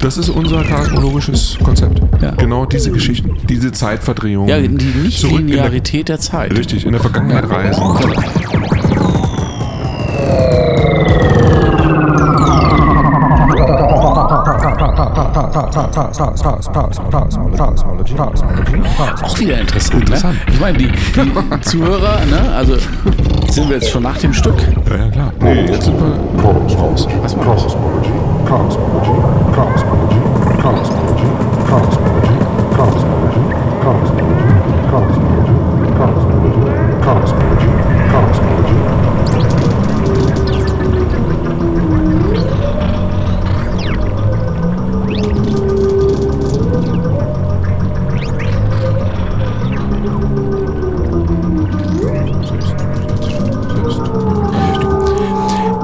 Das ist unser kosmologisches Konzept. Ja. Genau diese Geschichten, diese Zeitverdrehung. Ja, die in der- Nicht-Linearität der Zeit. Richtig, in der Vergangenheit reisen. Auch wieder interessant. Interessant. Ne? Ich meine, die, die Zuhörer, ne? also sind wir jetzt schon nach dem Stück. Ja, ja, klar. Nee, jetzt sind wir raus. Was? Cosmology, cosmology, cosmology, cosmology, cosmology, cosmology,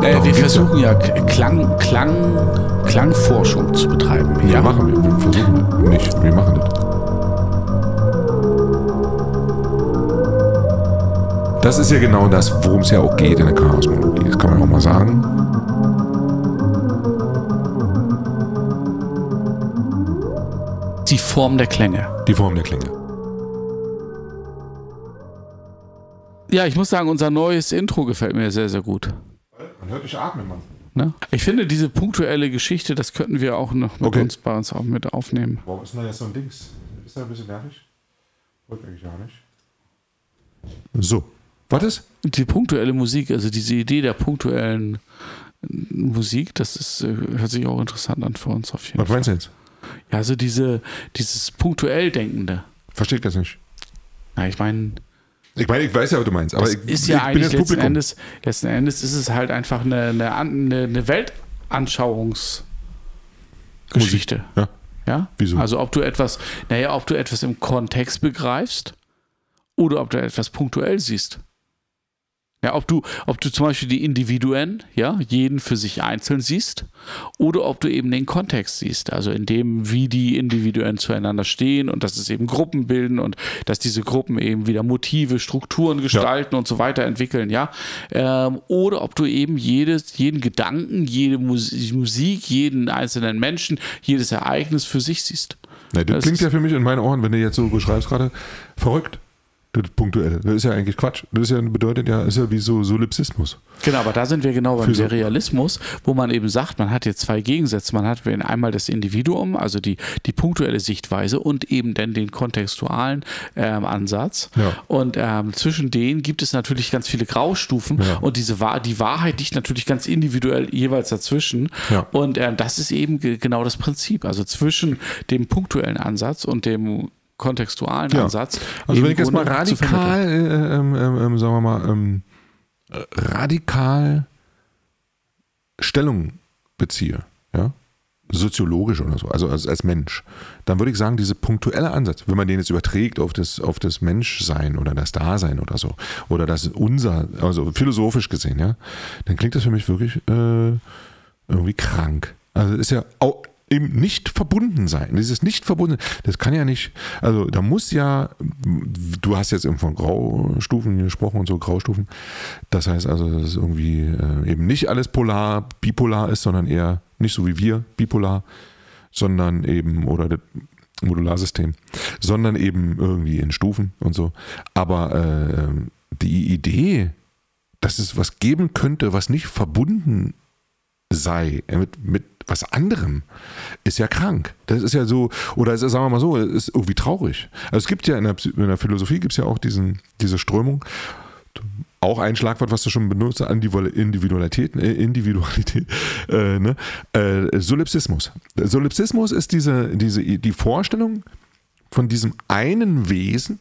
Naja, wir versuchen ja Klang, Klang, Klangforschung zu betreiben. Ja, Ja, machen wir. Wir versuchen nicht. Wir machen das. Das ist ja genau das, worum es ja auch geht in der Kosmologie. Das kann man auch mal sagen. die Form der Klänge. Die Form der Klinge. Ja, ich muss sagen, unser neues Intro gefällt mir sehr, sehr gut. Dich atmen, Mann. Ne? Ich finde diese punktuelle Geschichte, das könnten wir auch noch mit Okay. uns bei uns auch mit aufnehmen. Warum ist denn da jetzt so ein Dings? Ist da ein bisschen nervig? Wollte eigentlich gar nicht. So. Was ist? Die punktuelle Musik, also diese Idee der punktuellen äh, Musik, das ist, äh, hört sich auch interessant an für uns auf jeden Was Fall. meinst du jetzt? Ja, also diese, dieses punktuell Denkende. Verstehe ich das nicht. Na, ich meine, Ich meine, ich weiß ja, was du meinst, aber das ich, ist ja ich bin eigentlich jetzt letzten Publikum. Endes, letzten Endes ist es halt einfach eine, eine, eine Weltanschauungsgeschichte. Ja. Ja? Wieso? Also ob du etwas, naja, ob du etwas im Kontext begreifst oder ob du etwas punktuell siehst. Ja, ob du, ob du zum Beispiel die Individuen, ja, jeden für sich einzeln siehst, oder ob du eben den Kontext siehst, also in dem, wie die Individuen zueinander stehen und dass es eben Gruppen bilden und dass diese Gruppen eben wieder Motive, Strukturen gestalten und so weiter entwickeln, ja. Ähm, oder ob du eben jedes, jeden Gedanken, jede Mus Musik, jeden einzelnen Menschen, jedes Ereignis für sich siehst. Nee, das, Das klingt ja für mich in meinen Ohren, wenn du jetzt so beschreibst gerade, verrückt. Das punktuelle. Das ist ja eigentlich Quatsch. Das ist ja, bedeutet ja, ist ja wie so Solipsismus. Genau, aber da sind wir genau beim Serialismus, wo man eben sagt, man hat jetzt zwei Gegensätze. Man hat einmal das Individuum, also die, die punktuelle Sichtweise und eben dann den kontextualen ähm, Ansatz. Ja. Und ähm, zwischen denen gibt es natürlich ganz viele Graustufen Ja. und diese die Wahrheit liegt natürlich ganz individuell jeweils dazwischen. Ja. Und ähm, das ist eben ge genau das Prinzip. Also zwischen dem punktuellen Ansatz und dem kontextualen Ja. Ansatz. Also wenn ich jetzt mal radikal, äh, ähm, ähm, ähm, sagen wir mal, ähm, äh, radikal Stellung beziehe, ja, soziologisch oder so, also als, als Mensch, dann würde ich sagen, dieser punktuelle Ansatz, wenn man den jetzt überträgt auf das, auf das Menschsein oder das Dasein oder so, oder das unser, also philosophisch gesehen, ja, dann klingt das für mich wirklich äh, irgendwie krank. Also ist ja auch eben nicht verbunden sein. Dieses nicht verbunden, das kann ja nicht, also da muss ja, du hast jetzt eben von Graustufen gesprochen und so, Graustufen. Das heißt also, dass es irgendwie äh, eben nicht alles polar, bipolar ist, sondern eher nicht so wie wir, bipolar, sondern eben, oder das Modularsystem, sondern eben irgendwie in Stufen und so. Aber äh, die Idee, dass es was geben könnte, was nicht verbunden sei äh, mit, mit was anderem, ist ja krank. Das ist ja so, oder ist, sagen wir mal so, ist irgendwie traurig. Also es gibt ja in der, in der Philosophie gibt es ja auch diesen, diese Strömung, auch ein Schlagwort, was du schon benutzt, Individual- Individualität, äh, Individualität, äh, ne? äh, Solipsismus. Solipsismus ist diese, diese, die Vorstellung von diesem einen Wesen,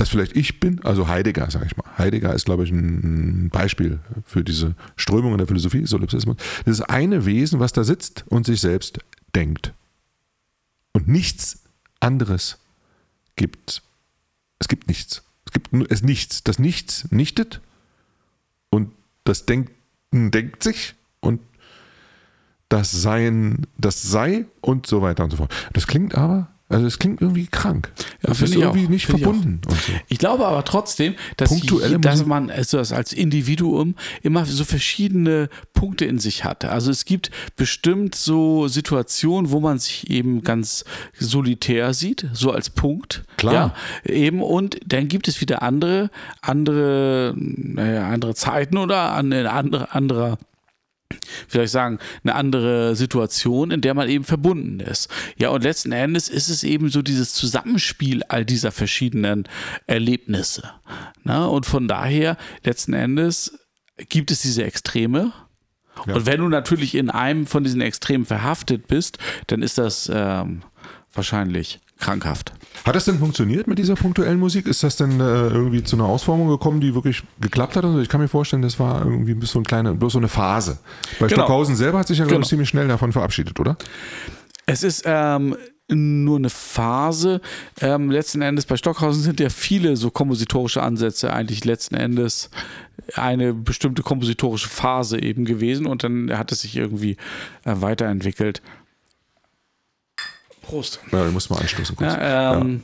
das vielleicht ich bin, also Heidegger, sage ich mal. Heidegger ist, glaube ich, ein Beispiel für diese Strömung in der Philosophie, Solipsismus. Das ist eine Wesen, was da sitzt und sich selbst denkt. Und nichts anderes gibt. Es gibt nichts. Es gibt nur es nichts. Das Nichts nichtet und das Denken denkt sich und das Sein, das sei und so weiter und so fort. Das klingt aber Also es klingt irgendwie krank. das find ist ich irgendwie auch. nicht Find ich verbunden und so. Ich glaube aber trotzdem, dass, Punktuelle dass man also das als Individuum immer so verschiedene Punkte in sich hat. Also es gibt bestimmt so Situationen, wo man sich eben ganz solitär sieht, so als Punkt. Klar. Ja, eben und dann gibt es wieder andere, andere, naja, andere Zeiten oder eine andere, anderer vielleicht sagen, eine andere Situation, in der man eben verbunden ist. Ja, und letzten Endes ist es eben so dieses Zusammenspiel all dieser verschiedenen Erlebnisse. Na, und von daher, letzten Endes gibt es diese Extreme. Und wenn du natürlich in einem von diesen Extremen verhaftet bist, dann ist das ähm, wahrscheinlich krankhaft. Hat das denn funktioniert mit dieser punktuellen Musik? Ist das denn äh, irgendwie zu einer Ausformung gekommen, die wirklich geklappt hat? Also ich kann mir vorstellen, das war irgendwie bloß so, ein kleine, bloß so eine Phase. Bei Genau. Stockhausen selber hat sich ja, glaube Genau. ich, ziemlich schnell davon verabschiedet, oder? Es ist ähm, nur eine Phase. Ähm, letzten Endes bei Stockhausen sind ja viele so kompositorische Ansätze eigentlich letzten Endes eine bestimmte kompositorische Phase eben gewesen und dann hat es sich irgendwie äh, weiterentwickelt. Prost. Ja, ich muss mal anstoßen kurz. Ja, ähm,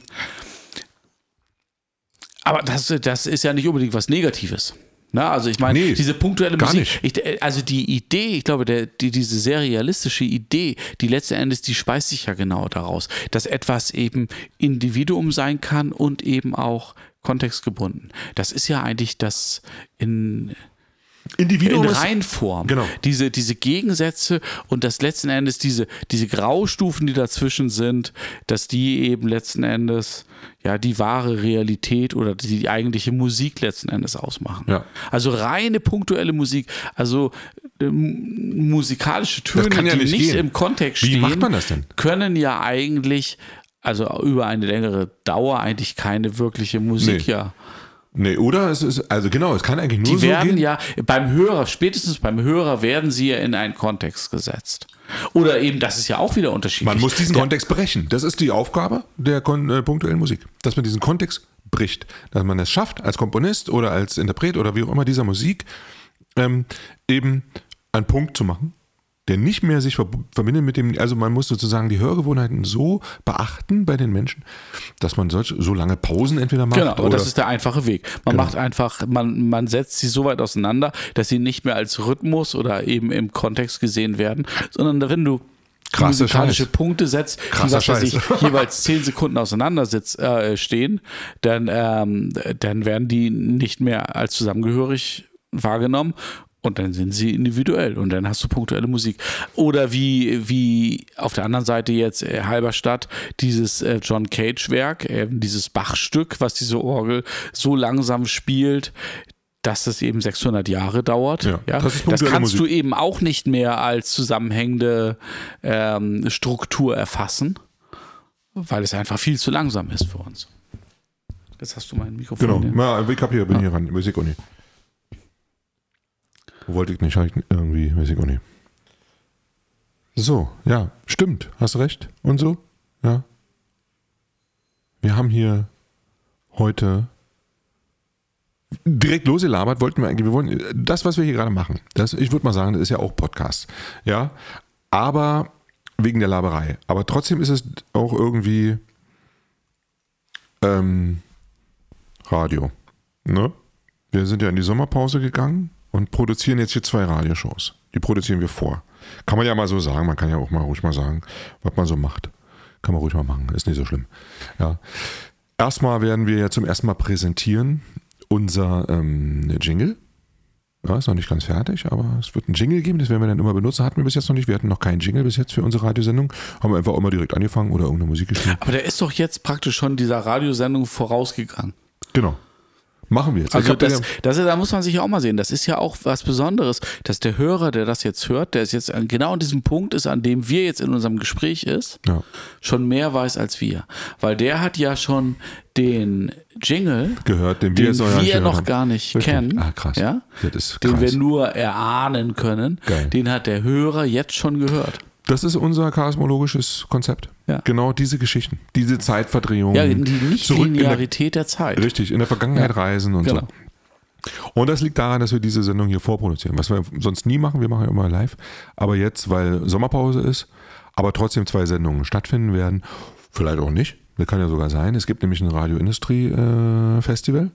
Aber das, das ist ja nicht unbedingt was Negatives. Na, also ich meine, Nee, diese punktuelle gar Musik, nicht. ich, also die Idee, ich glaube, der, die, diese sehr realistische Idee, die letzten Endes, die speist sich ja genau daraus, dass etwas eben Individuum sein kann und eben auch kontextgebunden. Das ist ja eigentlich das in, Individuum in Reinform. Genau. Diese, diese Gegensätze und das letzten Endes, diese, diese Graustufen, die dazwischen sind, dass die eben letzten Endes ja die wahre Realität oder die, die eigentliche Musik letzten Endes ausmachen. Ja. Also reine punktuelle Musik, also ähm, musikalische Töne, ja die nicht nicht im Kontext Wie stehen, macht man das denn? können ja eigentlich, also über eine längere Dauer eigentlich keine wirkliche Musik Nee. ja. Nee, oder? Es ist, also genau, es kann eigentlich nur Die so werden gehen. ja beim Hörer, spätestens beim Hörer werden sie ja in einen Kontext gesetzt. Oder eben, das ist ja auch wieder unterschiedlich. Man muss diesen Der- Kontext brechen. Das ist die Aufgabe der äh, punktuellen Musik. Dass man diesen Kontext bricht. Dass man es schafft, als Komponist oder als Interpret oder wie auch immer dieser Musik, ähm, eben einen Punkt zu machen, der nicht mehr sich verb- verbindet mit dem, also man muss sozusagen die Hörgewohnheiten so beachten bei den Menschen, dass man solch, so lange Pausen entweder macht Genau, aber oder das ist der einfache Weg. Man Genau. macht einfach, man, man setzt sie so weit auseinander, dass sie nicht mehr als Rhythmus oder eben im Kontext gesehen werden, sondern wenn du Krasser musikalische Scheiß. Punkte setzt, die Krasser was weiß ich, Scheiß. jeweils zehn Sekunden auseinander sitz, äh, stehen, dann, ähm, dann werden die nicht mehr als zusammengehörig wahrgenommen und dann sind sie individuell und dann hast du punktuelle Musik. Oder wie, wie auf der anderen Seite jetzt äh, Halberstadt, dieses äh, John Cage-Werk, äh, dieses Bach-Stück, was diese Orgel so langsam spielt, dass es eben 600 Jahre dauert. Ja, Ja, das das, kannst Musik. du eben auch nicht mehr als zusammenhängende ähm, Struktur erfassen, weil es einfach viel zu langsam ist für uns. Jetzt hast du mein Mikrofon. Genau. ja. Ich hab hier, bin hier ran. Nicht. Wollte ich nicht, irgendwie, weiß ich auch nicht. So, ja, stimmt, hast recht. Und so, ja. Wir haben hier heute direkt losgelabert, wollten wir eigentlich, wir wollen, das, was wir hier gerade machen, das, ich würde mal sagen, das ist ja auch Podcast, ja, aber wegen der Laberei. Aber trotzdem ist es auch irgendwie ähm, Radio. Ne? Wir sind ja in die Sommerpause gegangen und produzieren jetzt hier zwei Radioshows. Die produzieren wir vor. Kann man ja mal so sagen, man kann ja auch mal ruhig mal sagen, was man so macht. Kann man ruhig mal machen, ist nicht so schlimm. Ja. Erstmal werden wir ja zum ersten Mal präsentieren unser ähm, Jingle. Ja, ist noch nicht ganz fertig, aber es wird einen Jingle geben, das werden wir dann immer benutzen. Hatten wir bis jetzt noch nicht. Wir hatten noch keinen Jingle bis jetzt für unsere Radiosendung. Haben wir einfach auch mal direkt angefangen oder irgendeine Musik gespielt. Aber der ist doch jetzt praktisch schon dieser Radiosendung vorausgegangen. Genau. Machen wir jetzt. Also das, das, da muss man sich ja auch mal sehen. Das ist ja auch was Besonderes, dass der Hörer, der das jetzt hört, der ist jetzt genau an diesem Punkt ist, an dem wir jetzt in unserem Gespräch ist, ja. schon mehr weiß als wir. Weil der hat ja schon den Jingle, gehört, den wir, den wir noch haben. gar nicht Richtig. kennen. Ah, krass. Ja? Den krass. wir nur erahnen können. Geil. Den hat der Hörer jetzt schon gehört. Das ist unser charismologisches Konzept. Ja. Genau diese Geschichten. Diese Zeitverdrehung. Ja, die in der, Nichtlinearität der Zeit. Richtig, in der Vergangenheit reisen und Genau. so. Und das liegt daran, dass wir diese Sendung hier vorproduzieren. Was wir sonst nie machen, wir machen ja immer live. Aber jetzt, weil Sommerpause ist, aber trotzdem zwei Sendungen stattfinden werden, Vielleicht auch nicht. Das kann ja sogar sein. Es gibt nämlich ein Radio-Industrie-Festival.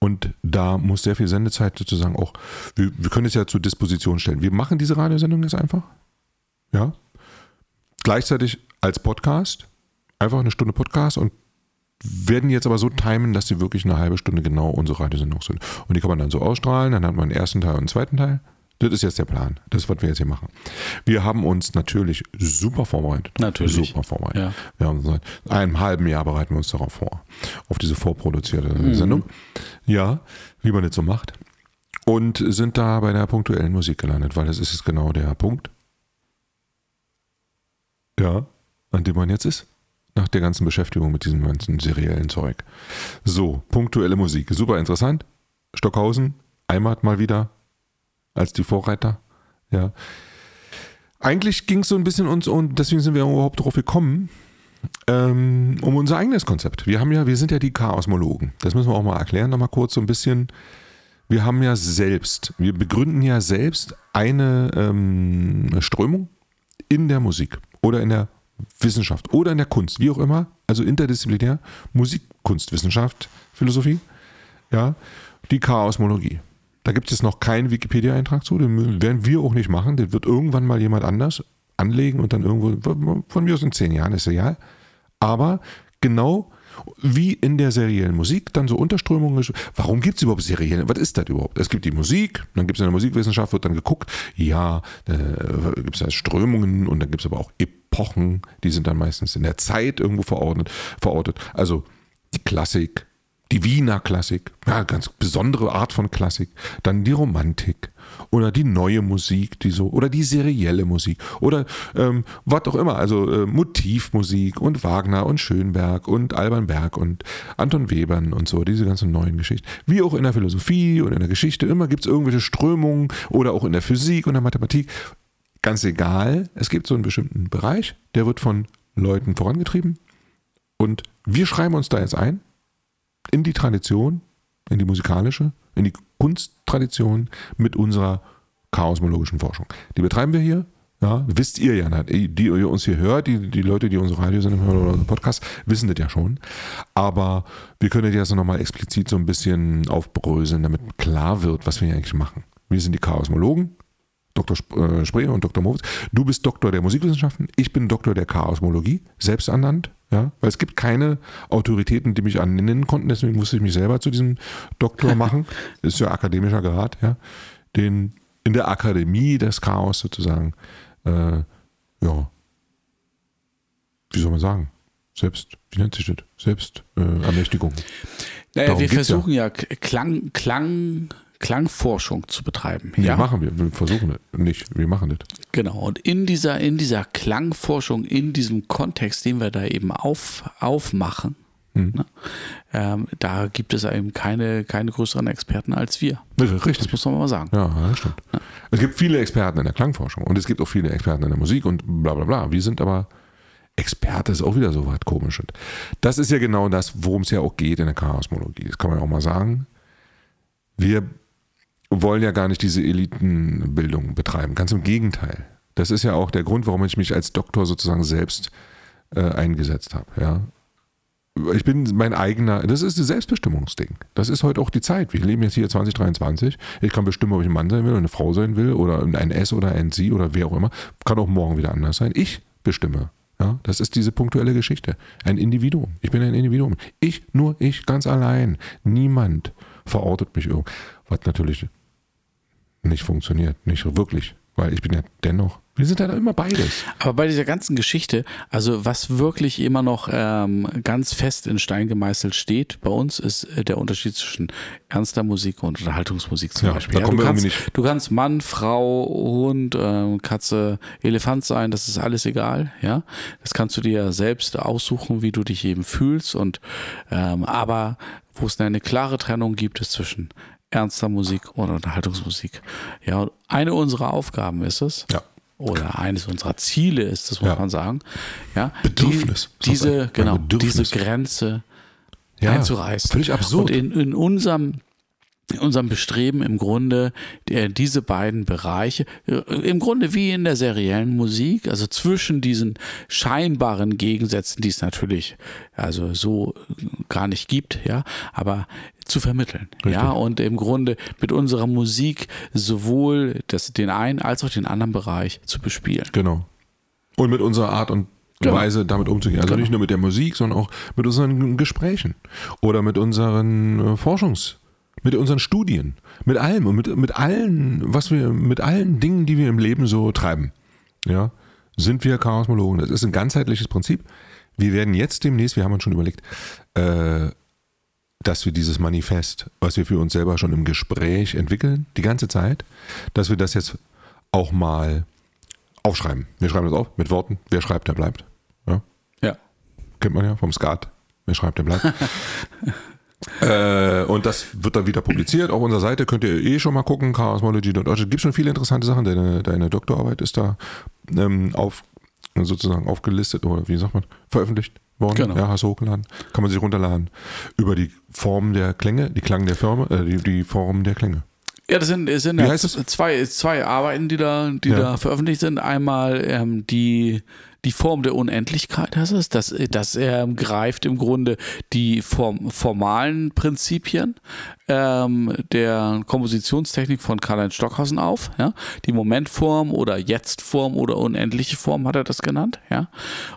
und da muss sehr viel Sendezeit sozusagen auch, wir, wir können es ja zur Disposition stellen. Wir machen diese Radiosendung jetzt einfach. Ja. Gleichzeitig als Podcast. Einfach eine Stunde Podcast und werden jetzt aber so timen, dass sie wirklich eine halbe Stunde genau unsere Radiosendung sind. Und die kann man dann so ausstrahlen, dann hat man einen ersten Teil und einen zweiten Teil. Das ist jetzt der Plan. Das ist, was wir jetzt hier machen. Wir haben uns natürlich super vorbereitet. Natürlich. Super vorbereitet. Ja. Wir haben seit einem halben Jahr bereiten wir uns darauf vor. Auf diese vorproduzierte Mhm. Sendung. Ja, wie man das so macht. Und sind da bei der punktuellen Musik gelandet, weil das ist jetzt genau der Punkt. Ja, an dem man jetzt ist. Nach der ganzen Beschäftigung mit diesem ganzen seriellen Zeug. So, punktuelle Musik. Super interessant. Stockhausen, Heimat mal wieder als die Vorreiter. Ja. Eigentlich ging es so ein bisschen uns und deswegen sind wir überhaupt darauf gekommen, ähm, um unser eigenes Konzept. Wir haben ja, wir sind ja die Chaosmologen. Das müssen wir auch mal erklären, nochmal kurz so ein bisschen. Wir haben ja selbst, wir begründen ja selbst eine ähm, Strömung in der Musik oder in der Wissenschaft. Oder in der Kunst, wie auch immer, also interdisziplinär, Musik, Kunst, Wissenschaft, Philosophie, ja, die Chaosmologie. Da gibt es noch keinen Wikipedia-Eintrag zu, den werden wir auch nicht machen, den wird irgendwann mal jemand anders anlegen und dann irgendwo, von mir aus in zehn Jahren, ist egal. Aber genau wie in der seriellen Musik dann so Unterströmungen. Warum gibt es überhaupt serielle? Was ist das überhaupt? Es gibt die Musik, dann gibt es in der Musikwissenschaft, wird dann geguckt, ja, äh, gibt es da Strömungen und dann gibt es aber auch Epochen, die sind dann meistens in der Zeit irgendwo verordnet, verortet. Also die Klassik, die Wiener Klassik, ja, ganz besondere Art von Klassik, dann die Romantik oder die neue Musik, die so, oder die serielle Musik oder ähm, was auch immer, also äh, Motivmusik und Wagner und Schönberg und Alban Berg und Anton Webern und so, diese ganzen neuen Geschichten. Wie auch in der Philosophie und in der Geschichte, immer gibt es irgendwelche Strömungen oder auch in der Physik und der Mathematik. Ganz egal, es gibt so einen bestimmten Bereich, der wird von Leuten vorangetrieben. Und wir schreiben uns da jetzt ein in die Tradition, in die musikalische, in die Kunsttradition mit unserer chaosmologischen Forschung. Die betreiben wir hier. Ja, wisst ihr ja, die, die ihr uns hier hört, die, die Leute, die unsere Radiosendung hören oder unseren Podcast, wissen das ja schon. Aber wir können das nochmal explizit so ein bisschen aufbröseln, damit klar wird, was wir hier eigentlich machen. Wir sind die Chaosmologen, Dr. Äh, Spreer und Dr. Moritz. Du bist Doktor der Musikwissenschaften, ich bin Doktor der Chaosmologie, selbst ernannt. Ja, weil es gibt keine Autoritäten, die mich annennen konnten, deswegen musste ich mich selber zu diesem Doktor machen. Das ist ja akademischer Grad, ja. Den in der Akademie des Chaos sozusagen, äh, ja, wie soll man sagen? Selbst, wie nennt sich das? Selbstermächtigung. Naja, Darum wir geht's ja. versuchen ja, Klang, Klang, Klangforschung zu betreiben. Nee, ja, machen wir. Wir versuchen das nicht. Wir machen das. genau. Und in dieser, in dieser Klangforschung, in diesem Kontext, den wir da eben auf, aufmachen, Mhm. ne, ähm, da gibt es eben keine, keine größeren Experten als wir. Richtig. Das muss man mal sagen. Ja, das stimmt. Es gibt viele Experten in der Klangforschung und es gibt auch viele Experten in der Musik und bla bla bla. Wir sind aber Experte, ist auch wieder so was komisches. Das ist ja genau das, worum es ja auch geht in der Chaosmologie. Das kann man ja auch mal sagen. Wir wollen ja gar nicht diese Elitenbildung betreiben. Ganz im Gegenteil. Das ist ja auch der Grund, warum ich mich als Doktor sozusagen selbst äh, eingesetzt habe. Ja. Ich bin mein eigener, das ist das Selbstbestimmungsding. Das ist heute auch die Zeit. Wir leben jetzt hier 2023. Ich kann bestimmen, ob ich ein Mann sein will oder eine Frau sein will oder ein S oder ein Sie oder wer auch immer. Kann auch morgen wieder anders sein. Ich bestimme. Ja, das ist diese punktuelle Geschichte. Ein Individuum. Ich bin ein Individuum. Ich, nur ich, ganz allein. Niemand verortet mich irgendwo. Was natürlich nicht funktioniert. Nicht wirklich. Weil ich bin ja dennoch, wir sind ja da immer beides. Aber bei dieser ganzen Geschichte, also was wirklich immer noch ähm, ganz fest in Stein gemeißelt steht bei uns, ist äh, der Unterschied zwischen ernster Musik und Unterhaltungsmusik zum Ja, Beispiel. kommen du, kannst, du kannst Mann, Frau, Hund, ähm, Katze, Elefant sein, das ist alles egal, ja. Das kannst du dir selbst aussuchen, wie du dich eben fühlst und ähm, aber wo es eine klare Trennung gibt, ist zwischen ernster Musik und Unterhaltungsmusik. Ja, und eine unserer Aufgaben ist es, Ja. oder eines unserer Ziele ist, das muss Ja. man sagen. Ja, Bedürfnis. Die, diese, genau, Bedürfnis. diese Grenze Ja, einzureißen. völlig absurd. Und in, in unserem unserem Bestreben im Grunde äh, diese beiden Bereiche, äh, im Grunde wie in der seriellen Musik, also zwischen diesen scheinbaren Gegensätzen, die es natürlich also so gar nicht gibt, ja, aber zu vermitteln, Richtig. ja, und im Grunde mit unserer Musik sowohl das, den einen als auch den anderen Bereich zu bespielen. Genau. Und mit unserer Art und Genau. Weise damit umzugehen. Also Genau. nicht nur mit der Musik, sondern auch mit unseren Gesprächen oder mit unseren äh, Forschungs, mit unseren Studien, mit allem und mit, mit allen, was wir, mit allen Dingen, die wir im Leben so treiben. Ja, sind wir Chaosmologen. Das ist ein ganzheitliches Prinzip. Wir werden jetzt demnächst, wir haben uns schon überlegt, äh, dass wir dieses Manifest, was wir für uns selber schon im Gespräch entwickeln, die ganze Zeit, dass wir das jetzt auch mal aufschreiben. Wir schreiben das auf mit Worten. Wer schreibt, der bleibt. Ja? Ja. Kennt man ja vom Skat. Wer schreibt, der bleibt. äh, und das wird dann wieder publiziert. Auf unserer Seite könnt ihr eh schon mal gucken, chaosmology.org. Es gibt schon viele interessante Sachen. Deine, deine Doktorarbeit ist da ähm, auf, sozusagen aufgelistet oder wie sagt man, veröffentlicht worden. Genau. Ja, hast du hochgeladen. Kann man sich runterladen. Über die Form der Klänge, die Klang der Firma, äh, die, die Form der Klänge. Ja, das sind, sind ja zwei, zwei Arbeiten, die da, die Ja. da veröffentlicht sind. Einmal ähm, die, die Form der Unendlichkeit heißt es. Das, das ähm, greift im Grunde die form, formalen Prinzipien ähm, der Kompositionstechnik von Karl-Heinz Stockhausen auf. Ja? Die Momentform oder Jetztform oder unendliche Form hat er das genannt. Ja?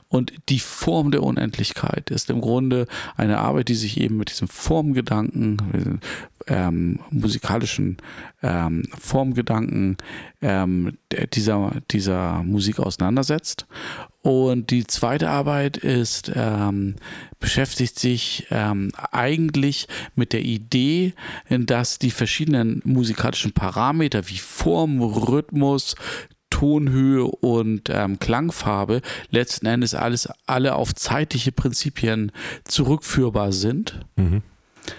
Und die Form der Unendlichkeit ist im Grunde eine Arbeit, die sich eben mit diesem Formgedanken, ähm, musikalischen ähm, Formgedanken ähm, dieser, dieser Musik auseinandersetzt. Und die zweite Arbeit ist, ähm, beschäftigt sich ähm, eigentlich mit der Idee, dass die verschiedenen musikalischen Parameter wie Form, Rhythmus, Tonhöhe und ähm, Klangfarbe letzten Endes alles alle auf zeitliche Prinzipien zurückführbar sind.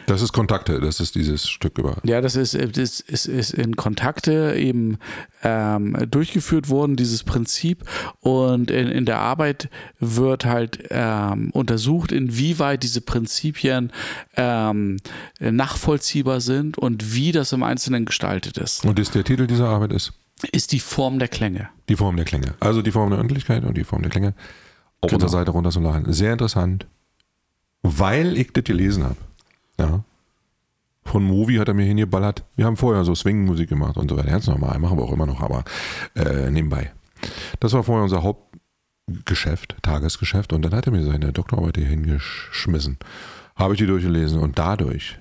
Das ist Kontakte, das ist dieses Stück über. Ja, das ist, äh, das ist, ist in Kontakte eben ähm, durchgeführt worden, dieses Prinzip. Und in, in der Arbeit wird halt ähm, untersucht, inwieweit diese Prinzipien ähm, nachvollziehbar sind und wie das im Einzelnen gestaltet ist. Und das, der Titel dieser Arbeit ist Ist die Form der Klänge. Die Form der Klänge. Also die Form der Öffentlichkeit und die Form der Klänge auf Genau. unserer Seite runterzuladen. Sehr interessant, weil ich das gelesen habe. Ja. Von Movi hat er mir hingeballert. Wir haben vorher so Swing-Musik gemacht und so weiter. Ganz normal, machen wir auch immer noch, aber äh, nebenbei. Das war vorher unser Hauptgeschäft, Tagesgeschäft. Und dann hat er mir seine Doktorarbeit hier hingeschmissen. Habe ich die durchgelesen und dadurch,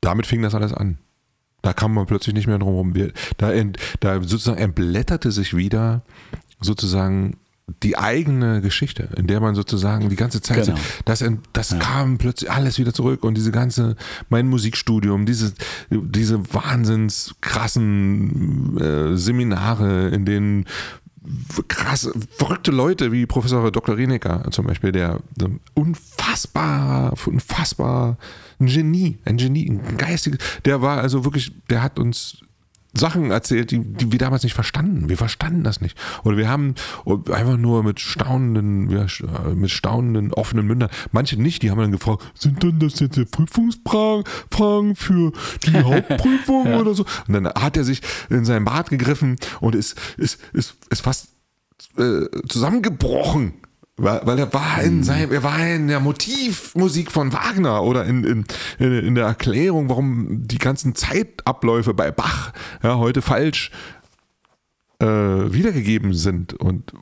damit fing das alles an. Da kam man plötzlich nicht mehr drum rum. Wir, da, da sozusagen entblätterte sich wieder sozusagen die eigene Geschichte, in der man sozusagen die ganze Zeit, Genau. das, das kam plötzlich alles wieder zurück und diese ganze, mein Musikstudium, diese, diese wahnsinns krassen äh, Seminare, in denen krass, verrückte Leute wie Professor Dr. Renecker zum Beispiel, der unfassbar, unfassbar ein Genie, ein Genie, ein geistiges, der war also wirklich, der hat uns Sachen erzählt, die, die wir damals nicht verstanden. Wir verstanden das nicht. Oder wir haben einfach nur mit staunenden, wir, mit staunenden, offenen Mündern. Manche nicht, die haben dann gefragt, sind denn das jetzt die Prüfungsfragen für die Hauptprüfung oder so? Und dann hat er sich in seinen Bart gegriffen und ist, ist, ist, ist fast äh, zusammengebrochen. Weil, weil er war in seinem, er war in der Motivmusik von Wagner oder in, in, in, der Erklärung, warum die ganzen Zeitabläufe bei Bach ja, heute falsch äh, wiedergegeben sind. Und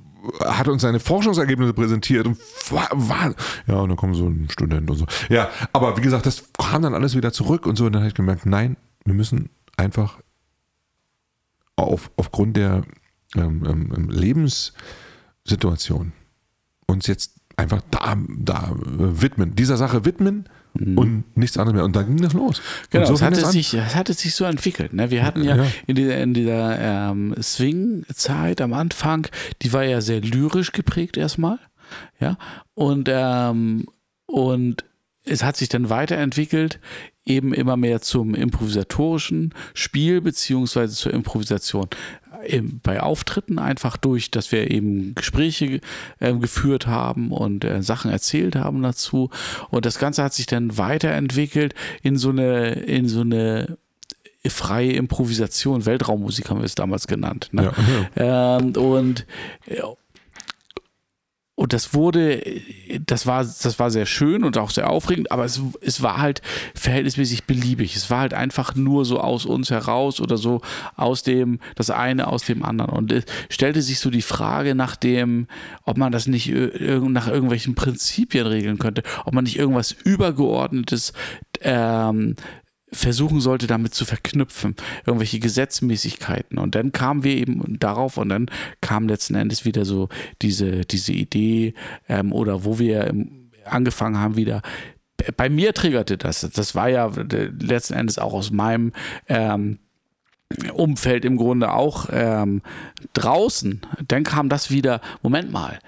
hat uns seine Forschungsergebnisse präsentiert und war, ja und dann kommt so ein Student und so. Ja, aber wie gesagt, das kam dann alles wieder zurück und so. Und dann habe ich gemerkt, nein, wir müssen einfach auf, aufgrund der ähm, ähm, Lebenssituation uns jetzt einfach da, da widmen, dieser Sache widmen und nichts anderes mehr. Und dann ging das los. Genau, so es fing hat, das es sich, es sich so entwickelt. Ne? Wir hatten ja, Ja. in dieser, in dieser ähm, Swing-Zeit am Anfang, die war ja sehr lyrisch geprägt erstmal. Ja, und, ähm, und es hat sich dann weiterentwickelt, eben immer mehr zum improvisatorischen Spiel beziehungsweise zur Improvisation. Bei Auftritten einfach durch, dass wir eben Gespräche äh, geführt haben und äh, Sachen erzählt haben dazu. Und das Ganze hat sich dann weiterentwickelt in so eine, in so eine freie Improvisation, Weltraummusik haben wir es damals genannt. Ne? Ja, Ähm, und äh, und das wurde, das war, das war sehr schön und auch sehr aufregend, aber es, es war halt verhältnismäßig beliebig. Es war halt einfach nur so aus uns heraus oder so aus dem, das eine aus dem anderen. Und es stellte sich so die Frage nach dem, ob man das nicht irg- nach irgendwelchen Prinzipien regeln könnte, ob man nicht irgendwas Übergeordnetes ähm, versuchen sollte, damit zu verknüpfen, irgendwelche Gesetzmäßigkeiten. Und dann kamen wir eben darauf und dann kam letzten Endes wieder so diese, diese Idee ähm, oder wo wir im- angefangen haben wieder. Bei mir triggerte das. Das war ja äh, letzten Endes auch aus meinem ähm, Umfeld im Grunde auch ähm, draußen. Dann kam das wieder, Moment mal,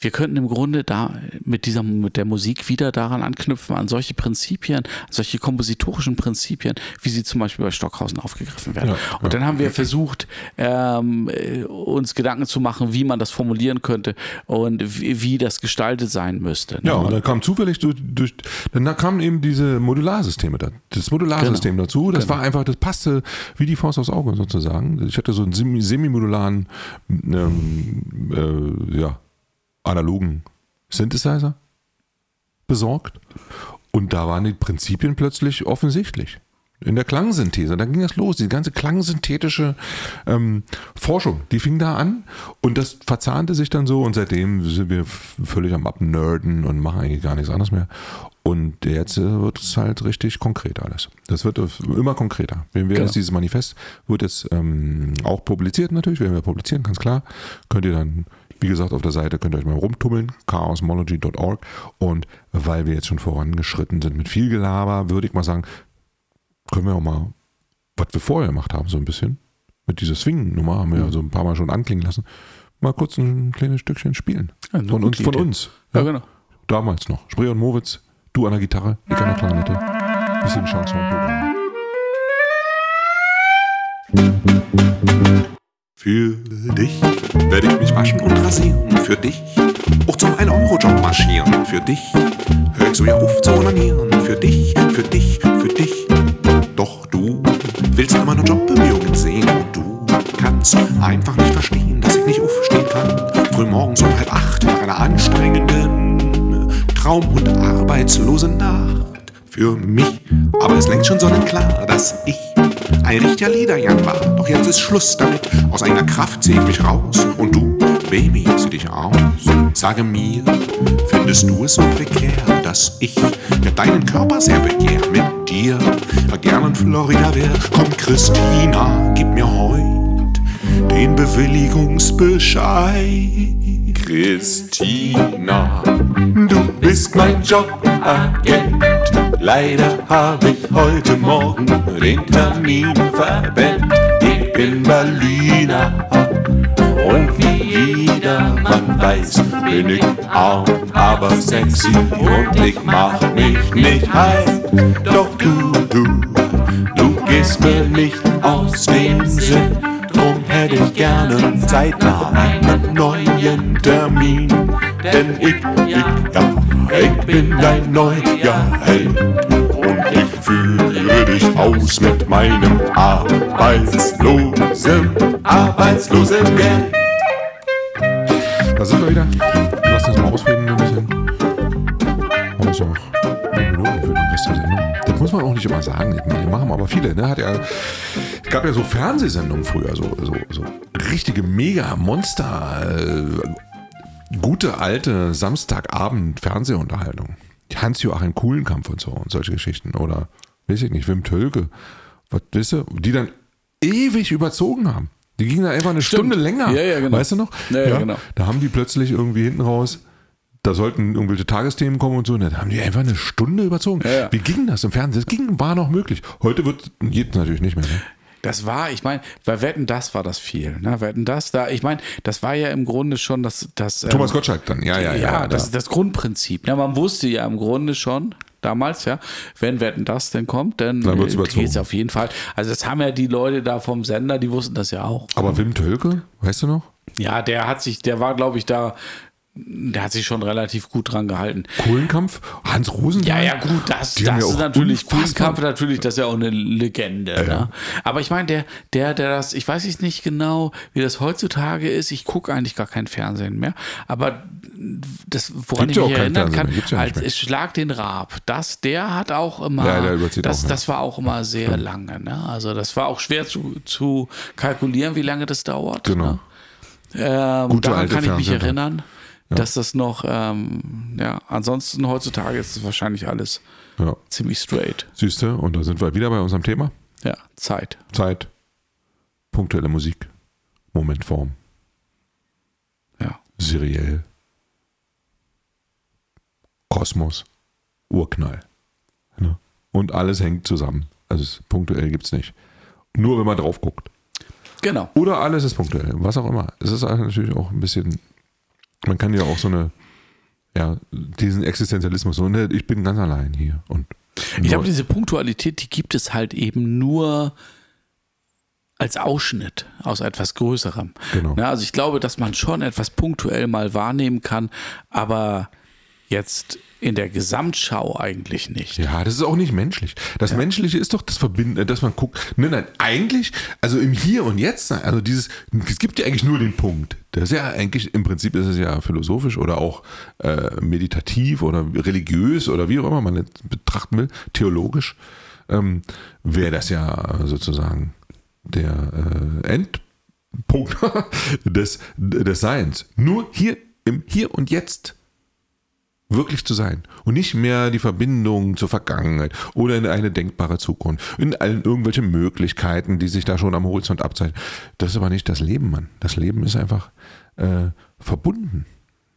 wir könnten im Grunde da mit dieser, mit der Musik wieder daran anknüpfen, an solche Prinzipien, solche kompositorischen Prinzipien, wie sie zum Beispiel bei Stockhausen aufgegriffen werden. Ja, und dann haben wir versucht, ähm, äh, uns Gedanken zu machen, wie man das formulieren könnte und wie, wie das gestaltet sein müsste. ne? Ja, und dann kam zufällig durch, durch dann da kamen eben diese Modularsysteme da, das Modularsystem Genau. dazu. Das war einfach, das passte wie die Faust aufs Auge sozusagen. Ich hatte so einen semi- semi-modularen, ähm, äh, ja, analogen Synthesizer besorgt. Und da waren die Prinzipien plötzlich offensichtlich. In der Klangsynthese, dann ging das los, die ganze klangsynthetische ähm, Forschung, die fing da an und das verzahnte sich dann so und seitdem sind wir völlig am Abnerden und machen eigentlich gar nichts anderes mehr. Und jetzt äh, wird es halt richtig konkret alles. Das wird äh, immer konkreter. Wenn wir Genau. jetzt dieses Manifest wird jetzt ähm, auch publiziert natürlich, werden wir publizieren, ganz klar. Könnt ihr dann, wie gesagt, auf der Seite könnt ihr euch mal rumtummeln, chaosmology.org. Und weil wir jetzt schon vorangeschritten sind mit viel Gelaber, würde ich mal sagen, können wir auch mal, was wir vorher gemacht haben, so ein bisschen, mit dieser Swing-Nummer, haben wir ja so ein paar Mal schon anklingen lassen, mal kurz ein kleines Stückchen spielen. Ja, Von uns, von Idee. uns. Ja, genau. Damals noch. Spree und Moritz, du an der Gitarre, ich an der Klarinette. Bisschen Chanson-Programm. Für dich werde ich mich waschen und rasieren. Für dich auch zum 1-Euro-Job marschieren. Für dich hör ich so ja auf zu onanieren. Für dich, für dich, für dich. Doch du willst immer nur Jobbemühungen sehen. Und du kannst einfach nicht verstehen, dass ich nicht aufstehen kann. Früh morgens um halb acht nach einer anstrengenden Traum- und arbeitslosen Nacht. Für mich aber ist längst schon sonnenklar, dass ich ein richtiger Liederjan war. Doch jetzt ist Schluss damit. Aus eigener Kraft zieh ich mich raus. Und du, Baby, zieh dich aus. Sage mir, findest du es so prekär, dass ich ja deinen Körper sehr begehr? Mit dir gern in Florida wär. Komm, Christina, gib mir heut den Bewilligungsbescheid. Christina, du bist mein Jobagent. Leider habe ich heute Morgen den Termin verpennt. Ich bin Berliner und wie jedermann weiß, bin ich arm, aber sexy und ich mach mich nicht heiß. Doch du, du, du gehst mir nicht aus dem Sinn. Hätte ich gerne zeitnah einen neuen Termin. Denn ich, ich, ja, ich bin dein neuer Held. Und ich führe dich aus mit meinem arbeitslosen, arbeitslosen Geld. Da sind wir wieder. Lass uns mal ausreden ein bisschen. Noch fünf Minuten für den Rest der Sendung. Das muss man auch nicht immer sagen. Die machen aber viele. Ne? Hat ja, es gab ja so Fernsehsendungen früher, so, so, so richtige Mega-Monster, äh, gute alte Samstagabend-Fernsehunterhaltung. Hans-Joachim Kuhlenkampf und so und solche Geschichten. Oder, weiß ich nicht, Wim Tölke. Was, weißt du, die dann ewig überzogen haben. Die gingen da einfach eine Stunde länger. Ja, ja, genau. Weißt du noch? Ja, ja, genau. Da haben die plötzlich irgendwie hinten raus, da sollten irgendwelche Tagesthemen kommen und so, und dann haben die einfach eine Stunde überzogen. Ja, ja. Wie ging das im Fernsehen? Das ging, war noch möglich. Heute wird, geht natürlich nicht mehr. Ne? Das war, ich meine, bei Wetten, das war das viel. Ne? Wetten, das, da, ich meine, das war ja im Grunde schon das. das ähm, Thomas Gottschalk dann, ja, ja, ja. ja, das, da. das Grundprinzip. Ne? Man wusste ja im Grunde schon, damals, ja, wenn Wetten das denn kommt, dann, Dann äh, überzogen. geht's auf jeden Fall. Also das haben ja die Leute da vom Sender, die wussten das ja auch. Aber Wim Tölke, weißt du noch? Ja, der hat sich, der war, glaube ich, da der hat sich schon relativ gut dran gehalten. Kohlenkampf, Hans Rosenthal. Ja, ja, gut, das, das ja ist natürlich Kuhnkampf, natürlich, das ist ja auch eine Legende. Ne? Aber ich meine, der, der, der das, ich weiß jetzt nicht genau, wie das heutzutage ist. Ich gucke eigentlich gar kein Fernsehen mehr. Aber das, woran Gibt ja ich mich erinnern kann, ja als es Schlag den Raab, das, der hat auch immer, Ja, das, auch, ja. das war auch immer sehr lange. Ne? Also das war auch schwer zu, zu kalkulieren, wie lange das dauert. Genau. Ne? Ähm, Gute daran alte kann ich mich Fernsehen. Erinnern, dass das noch, ähm, ja, ansonsten heutzutage ist es wahrscheinlich alles Ja. ziemlich straight. Siehste, und da sind wir wieder bei unserem Thema. Ja, Zeit. Zeit, punktuelle Musik, Momentform, Ja. seriell, Kosmos, Urknall. Ne? Und alles hängt zusammen. Also punktuell gibt es nicht. Nur wenn man drauf guckt. Genau. Oder alles ist punktuell, was auch immer. Es ist natürlich auch ein bisschen, man kann ja auch so eine, ja, diesen Existenzialismus, so, ne, ich bin ganz allein hier. Und Ich glaube, diese Punktualität, die gibt es halt eben nur als Ausschnitt aus etwas Größerem. Genau. Ja, also ich glaube, dass man schon etwas punktuell mal wahrnehmen kann, aber jetzt in der Gesamtschau eigentlich nicht. Ja, das ist auch nicht menschlich. Das Menschliche ist doch das Verbinden, dass man guckt. Nein, nein, eigentlich, also im Hier und Jetzt, also dieses, es gibt ja eigentlich nur den Punkt. Das ist ja eigentlich, im Prinzip ist es ja philosophisch oder auch äh, meditativ oder religiös oder wie auch immer man es betrachten will, theologisch, ähm, wäre das ja sozusagen der äh, Endpunkt des, des Seins. Nur hier, im Hier und Jetzt wirklich zu sein und nicht mehr die Verbindung zur Vergangenheit oder in eine denkbare Zukunft, in allen irgendwelche Möglichkeiten, die sich da schon am Horizont abzeichnen. Das ist aber nicht das Leben, Mann. Das Leben ist einfach äh, verbunden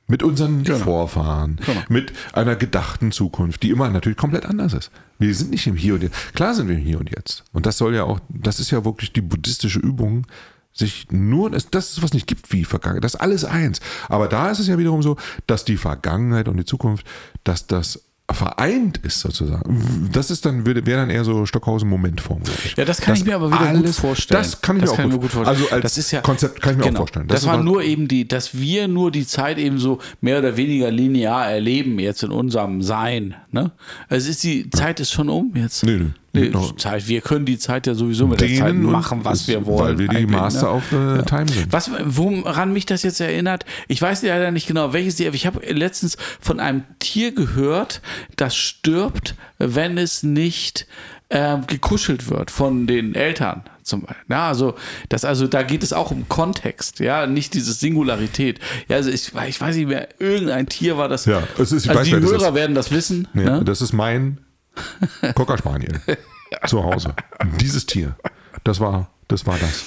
mit unseren Vorfahren, mit einer gedachten Zukunft, die immer natürlich komplett anders ist. Wir sind nicht im Hier und Jetzt. Klar sind wir im Hier und Jetzt. Und das soll ja auch, das ist ja wirklich die buddhistische Übung, sich nur, das, das ist was nicht gibt wie Vergangenheit, das ist alles eins. Aber da ist es ja wiederum so, dass die Vergangenheit und die Zukunft, dass das vereint ist sozusagen. Das ist dann, wäre dann eher so Stockhausen-Momentform, glaube ich. Ja, das kann ich mir aber wieder gut vorstellen. Das kann ich mir auch gut, vorstellen. Also als das ist ja, Konzept kann ich mir genau, auch vorstellen. Das, ist war nur eben die, dass wir nur die Zeit eben so mehr oder weniger linear erleben jetzt in unserem Sein. Ne? Also ist die Zeit ist schon um jetzt. Nee, nee. Nee, Zeit, wir können die Zeit ja sowieso mit der Zeit machen, was wir wollen. Weil wir die eigentlich, Master ne? of the Time sind. Was, woran mich das jetzt erinnert, ich weiß leider nicht genau, welches Tier, aber ich habe letztens von einem Tier gehört, das stirbt, wenn es nicht ähm, gekuschelt wird von den Eltern. Zum Beispiel. Ja, also, das, also da geht es auch um Kontext, ja, nicht diese Singularität. Ja, also ich, ich weiß nicht mehr, irgendein Tier war das. Ja, es ist- ich also weiß, die das Hörer ist. werden das wissen. Nee, ne? Das ist mein Cocker Spaniel zu Hause. Dieses Tier, das war das. War das.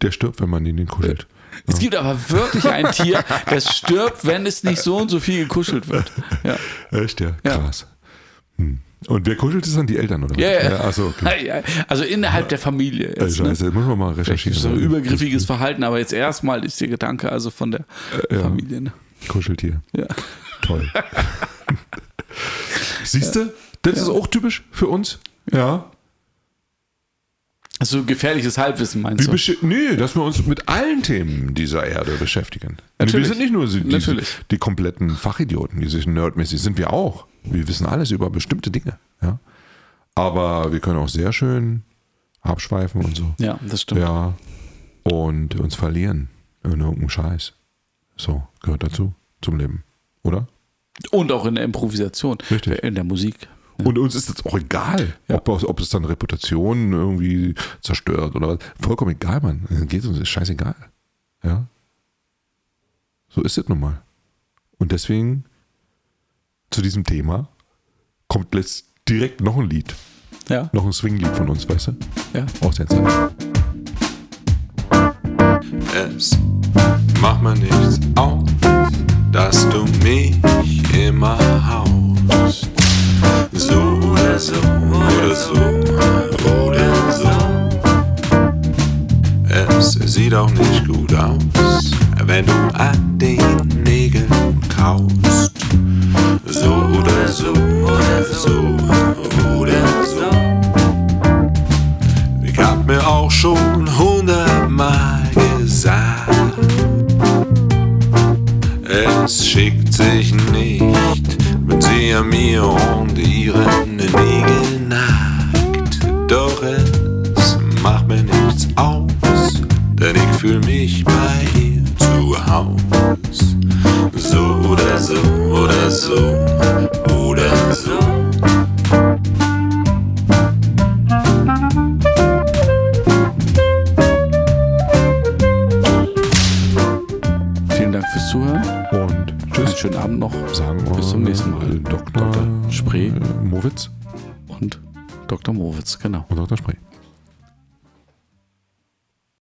Der stirbt, wenn man ihn kuschelt. Es gibt aber wirklich ein Tier, das stirbt, wenn es nicht so und so viel gekuschelt wird. Ja. Echt, ja, Ja. krass. Hm. Und wer kuschelt, ist dann die Eltern, oder? was? Ja, ja. achso, okay. Ja, Also innerhalb der Familie. Jetzt, ne? Scheiße, muss man mal recherchieren. ist so übergriffiges Verhalten, aber jetzt erstmal ist der Gedanke also von der Äh, ja. Familie. Ne? Kuscheltier. Ja. Toll. Siehst du? Das ist auch typisch für uns. Ja. Also gefährliches Halbwissen meinst Wir du? nee, dass wir uns mit allen Themen dieser Erde beschäftigen. Wir Natürlich. sind nicht nur die, die, die kompletten Fachidioten, die sich nerdmäßig sind wir auch. Wir wissen alles über bestimmte Dinge. Ja. Aber wir können auch sehr schön abschweifen und so. Ja, das stimmt. Ja. Und uns verlieren in irgendeinem Scheiß. So, gehört dazu, zum Leben. Oder? Und auch in der Improvisation, Richtig. in der Musik. Und uns ist es auch egal, ob, ob es dann Reputation irgendwie zerstört oder was. Vollkommen egal, Mann. Geht uns, ist scheißegal. Ja. So ist es nun mal. Und deswegen zu diesem Thema kommt letzt direkt noch ein Lied. Ja, Noch ein Swing-Lied von uns, weißt du? ja. Aus der Zeit. Es macht mir nichts aus, dass du mich immer haust. So oder so, oder so. Es sieht auch nicht gut aus, wenn du an den Nägeln kaust. So oder so, oder so, oder so. Ich hab mir auch schon hundertmal gesagt, Es schickt sich nicht, wenn sie an mir und ihren